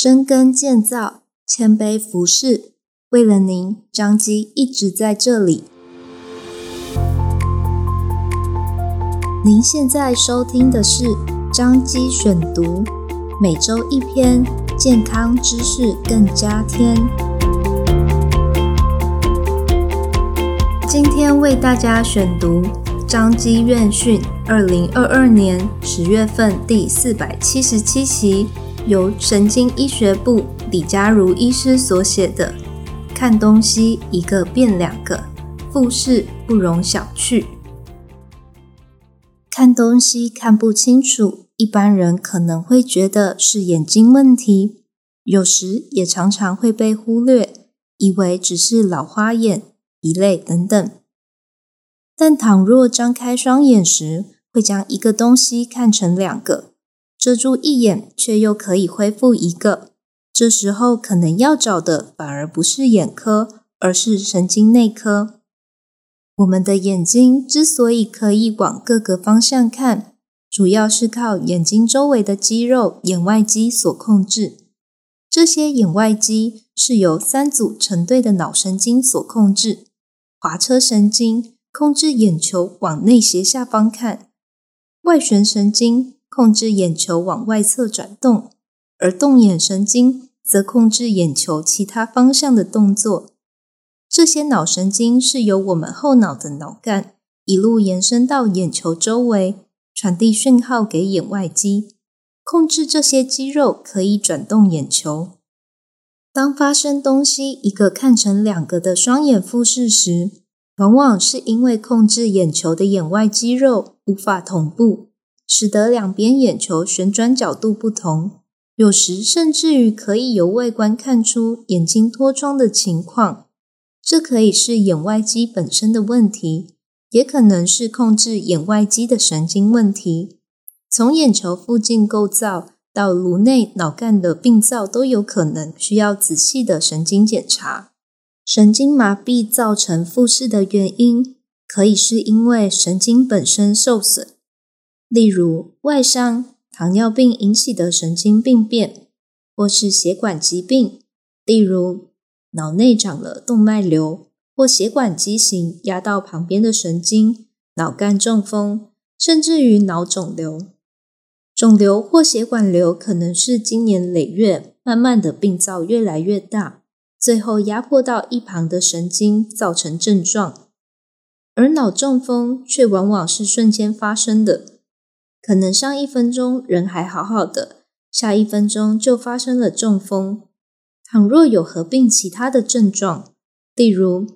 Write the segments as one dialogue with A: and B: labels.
A: 深耕建造，谦卑服侍，为了您，张基一直在这里。您现在收听的是张基选读，每周一篇健康知识更加添。今天为大家选读张基院讯二零二二年十月份第四百七十七期。由神经医学部李佳如医师所写的《看东西一个变两个，复视不容小觑》。看东西看不清楚，一般人可能会觉得是眼睛问题，有时也常常会被忽略，以为只是老花眼、疲累等等。但倘若张开双眼时，会将一个东西看成两个。遮住一眼，却又可以恢复一个。这时候可能要找的反而不是眼科，而是神经内科。我们的眼睛之所以可以往各个方向看，主要是靠眼睛周围的肌肉——眼外肌所控制。这些眼外肌是由三组成对的脑神经所控制：滑车神经控制眼球往内斜下方看，外旋神经。控制眼球往外侧转动，而动眼神经则控制眼球其他方向的动作。这些脑神经是由我们后脑的脑干一路延伸到眼球周围，传递讯号给眼外肌，控制这些肌肉可以转动眼球。当发生东西一个看成两个的双眼复视时，往往是因为控制眼球的眼外肌肉无法同步。使得两边眼球旋转角度不同，有时甚至于可以由外观看出眼睛脱窗的情况。这可以是眼外肌本身的问题，也可能是控制眼外肌的神经问题。从眼球附近构造到颅内脑干的病灶都有可能需要仔细的神经检查。神经麻痹造成复视的原因，可以是因为神经本身受损。例如外伤、糖尿病引起的神经病变，或是血管疾病，例如脑内长了动脉瘤，或血管畸形压到旁边的神经，脑干中风，甚至于脑肿瘤。肿瘤或血管瘤可能是经年累月，慢慢的病灶越来越大，最后压迫到一旁的神经，造成症状。而脑中风却往往是瞬间发生的。可能上一分钟人还好好的，下一分钟就发生了中风。倘若有合并其他的症状，例如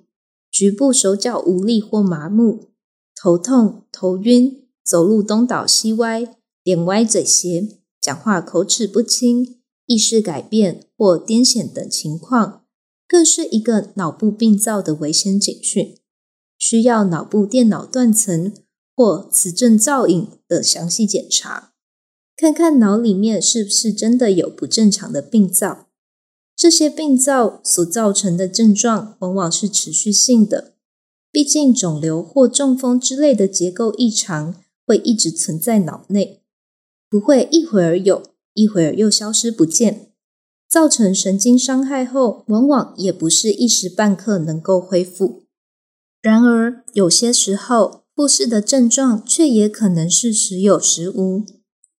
A: 局部手脚无力或麻木、头痛、头晕、走路东倒西歪、脸歪嘴斜、讲话口齿不清、意识改变或癫痫等情况，更是一个脑部病灶的危险警讯，需要脑部电脑断层。或磁振造影的详细检查，看看脑里面是不是真的有不正常的病灶。这些病灶所造成的症状往往是持续性的，毕竟肿瘤或中风之类的结构异常会一直存在脑内，不会一会儿有，一会儿又消失不见。造成神经伤害后，往往也不是一时半刻能够恢复。然而，有些时候，复视的症状却也可能是时有时无，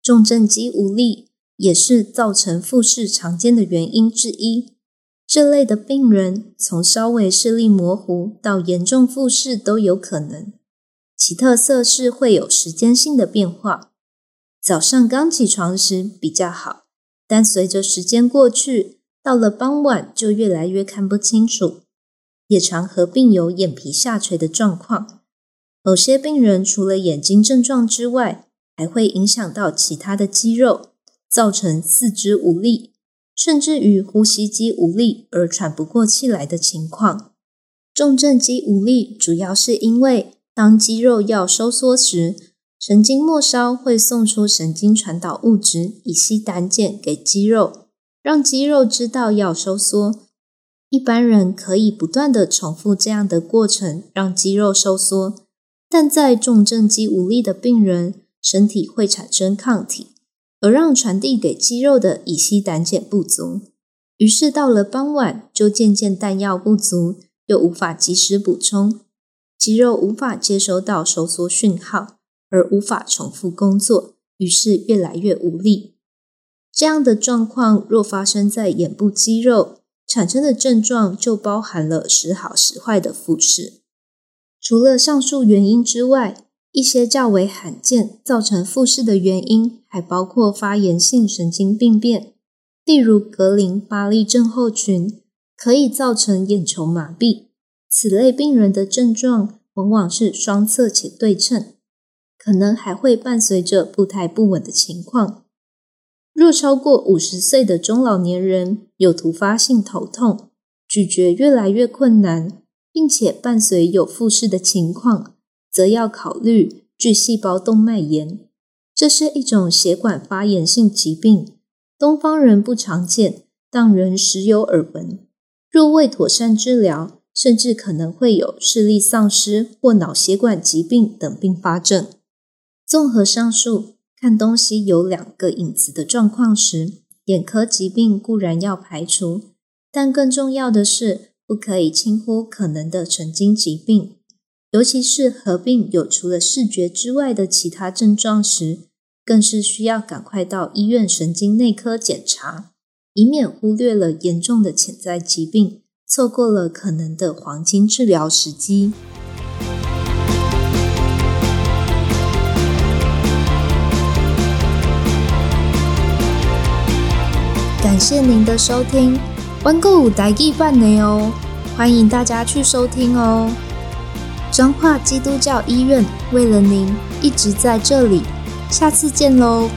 A: 重症肌无力也是造成复视常见的原因之一。这类的病人从稍微视力模糊到严重复视都有可能，其特色是会有时间性的变化。早上刚起床时比较好，但随着时间过去，到了傍晚就越来越看不清楚，也常合并有眼皮下垂的状况。某些病人除了眼睛症状之外，还会影响到其他的肌肉，造成四肢无力，甚至于呼吸肌无力而喘不过气来的情况。重症肌无力主要是因为当肌肉要收缩时，神经末梢会送出神经传导物质乙烯胆碱给肌肉，让肌肉知道要收缩。一般人可以不断地重复这样的过程，让肌肉收缩。但在重症肌无力的病人，身体会产生抗体，而让传递给肌肉的乙烯胆碱不足。于是到了傍晚，就渐渐弹药不足，又无法及时补充，肌肉无法接收到收缩讯号，而无法重复工作，于是越来越无力。这样的状况若发生在眼部肌肉，产生的症状就包含了时好时坏的复视。除了上述原因之外，一些较为罕见造成复视的原因，还包括发炎性神经病变。例如格林巴利症候群可以造成眼球麻痹，此类病人的症状往往是双侧且对称，可能还会伴随着步态不稳的情况。若超过五十岁的中老年人有突发性头痛、咀嚼越来越困难，并且伴随有复视的情况，则要考虑巨细胞动脉炎，这是一种血管发炎性疾病。东方人不常见，但仍时有耳闻。若未妥善治疗，甚至可能会有视力丧失或脑血管疾病等并发症。综合上述，看东西有两个影子的状况时，眼科疾病固然要排除，但更重要的是，不可以轻忽可能的神经疾病，尤其是合并有除了视觉之外的其他症状时。更是需要赶快到医院神经内科检查，以免忽略了严重的潜在疾病，错过了可能的黄金治疗时机。感谢您的收听，温故五台记版的哦，欢迎大家去收听哦。彰化基督教医院为了您一直在这里。下次见喽。